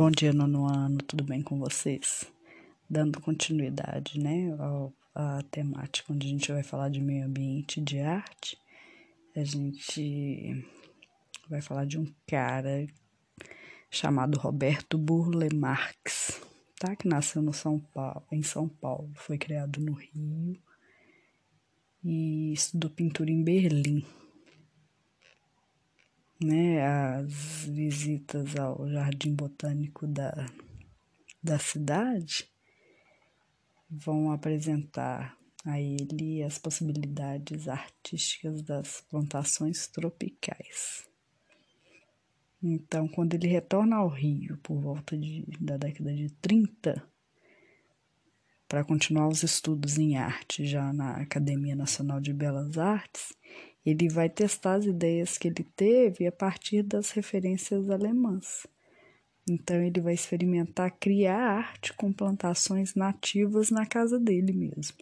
Bom dia, nono ano, tudo bem com vocês? Dando continuidade, né, ao, à temática onde a gente vai falar de meio ambiente de arte, a gente vai falar de um cara chamado Roberto Burle Marx, tá? Que nasceu no São Paulo, em São Paulo, foi criado no Rio e estudou pintura em Berlim né, as visitas ao Jardim Botânico da, da cidade vão apresentar a ele as possibilidades artísticas das plantações tropicais. Então, quando ele retorna ao Rio por volta de, da década de 30, para continuar os estudos em arte já na Academia Nacional de Belas Artes, ele vai testar as ideias que ele teve a partir das referências alemãs. Então, ele vai experimentar criar arte com plantações nativas na casa dele mesmo.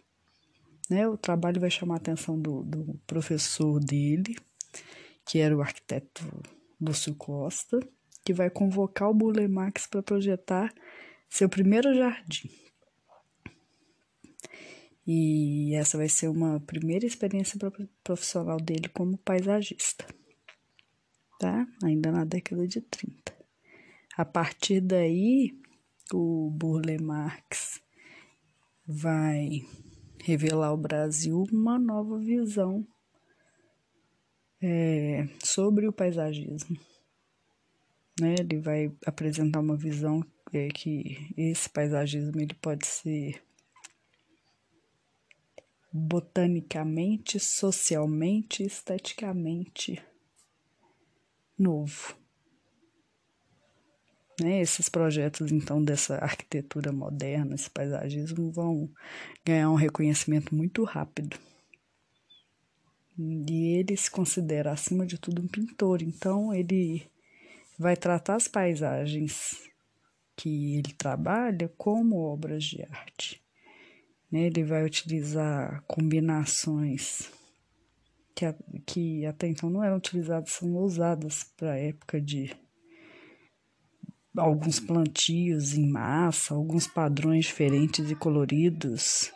Né? O trabalho vai chamar a atenção do, do professor dele, que era o arquiteto Lúcio Costa, que vai convocar o Burle Marx para projetar seu primeiro jardim. E essa vai ser uma primeira experiência profissional dele como paisagista, tá? Ainda na década de 30. A partir daí, o Burle Marx vai revelar ao Brasil uma nova visão é, sobre o paisagismo. Né? Ele vai apresentar uma visão é, que esse paisagismo ele pode ser botanicamente, socialmente, esteticamente novo. Né? Esses projetos, então, dessa arquitetura moderna, esse paisagismo, vão ganhar um reconhecimento muito rápido. E ele se considera, acima de tudo, um pintor, então ele vai tratar as paisagens que ele trabalha como obras de arte. Né? Ele vai utilizar combinações que, que até então não eram utilizadas, são usadas para a época de alguns plantios em massa, alguns padrões diferentes e coloridos,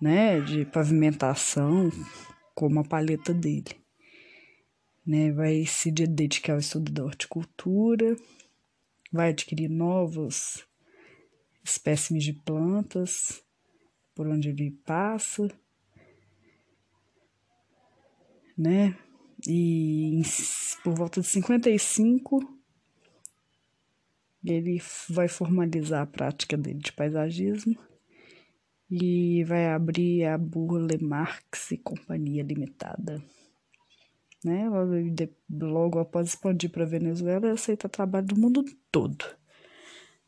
né, de pavimentação, como a paleta dele. Né, vai se dedicar ao estudo da horticultura, vai adquirir novos espécimes de plantas, por onde ele passa, né? E por volta de 55 ele vai formalizar a prática dele de paisagismo e vai abrir a Burle Marx e Companhia Limitada. Né? Logo após expandir para a Venezuela, ele aceita trabalho do mundo todo.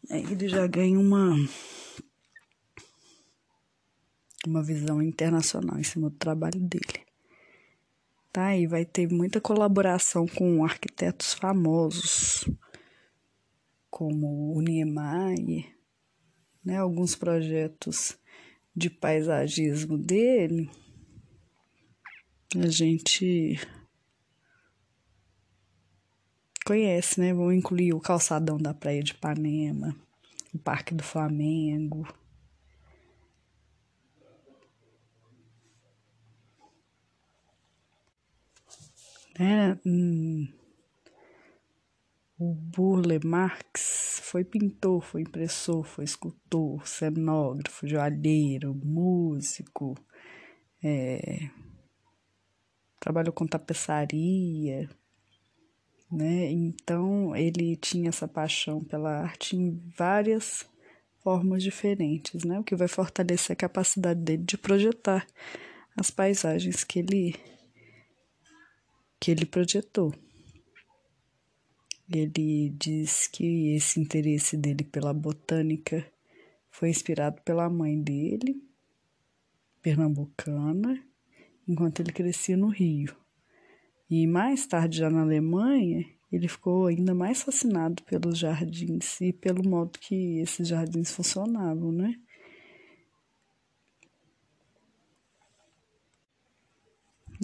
Ele já ganha uma uma visão internacional em cima do trabalho dele. Tá? E vai ter muita colaboração com arquitetos famosos, como o Niemeyer, né? alguns projetos de paisagismo dele. A gente conhece, né? Vou incluir o calçadão da Praia de Ipanema, o Parque do Flamengo, né? Hum, o Burle Marx foi pintor, foi impressor, foi escultor, cenógrafo, joalheiro, músico, é, trabalhou com tapeçaria, né? Então ele tinha essa paixão pela arte em várias formas diferentes, né? O que vai fortalecer a capacidade dele de projetar as paisagens que ele que ele projetou. Ele diz que esse interesse dele pela botânica foi inspirado pela mãe dele, pernambucana, enquanto ele crescia no Rio. E mais tarde, já na Alemanha, ele ficou ainda mais fascinado pelos jardins e pelo modo que esses jardins funcionavam, né?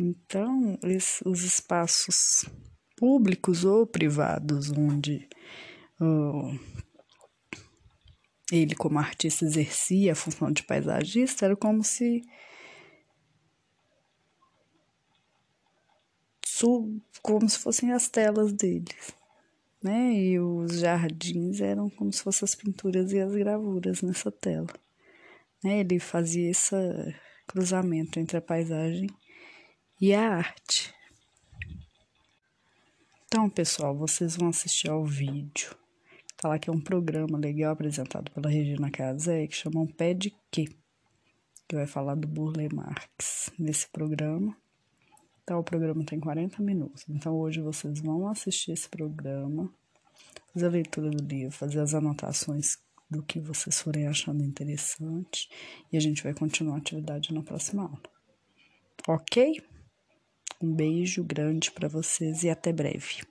Então, os espaços públicos ou privados onde uh, ele, como artista, exercia a função de paisagista, era como se como se fossem as telas deles, né? E os jardins eram como se fossem as pinturas e as gravuras nessa tela. Né? Ele fazia esse cruzamento entre a paisagem e a arte. Então, pessoal, vocês vão assistir ao vídeo. Tá lá que é um programa legal apresentado pela Regina Casé que chama Um Pé de Quê? Que vai falar do Burle Marx nesse programa. Então, o programa tem 40 minutos. Então, hoje vocês vão assistir esse programa, fazer a leitura do livro, fazer as anotações do que vocês forem achando interessante. E a gente vai continuar a atividade na próxima aula. Ok? Um beijo grande para vocês e até breve.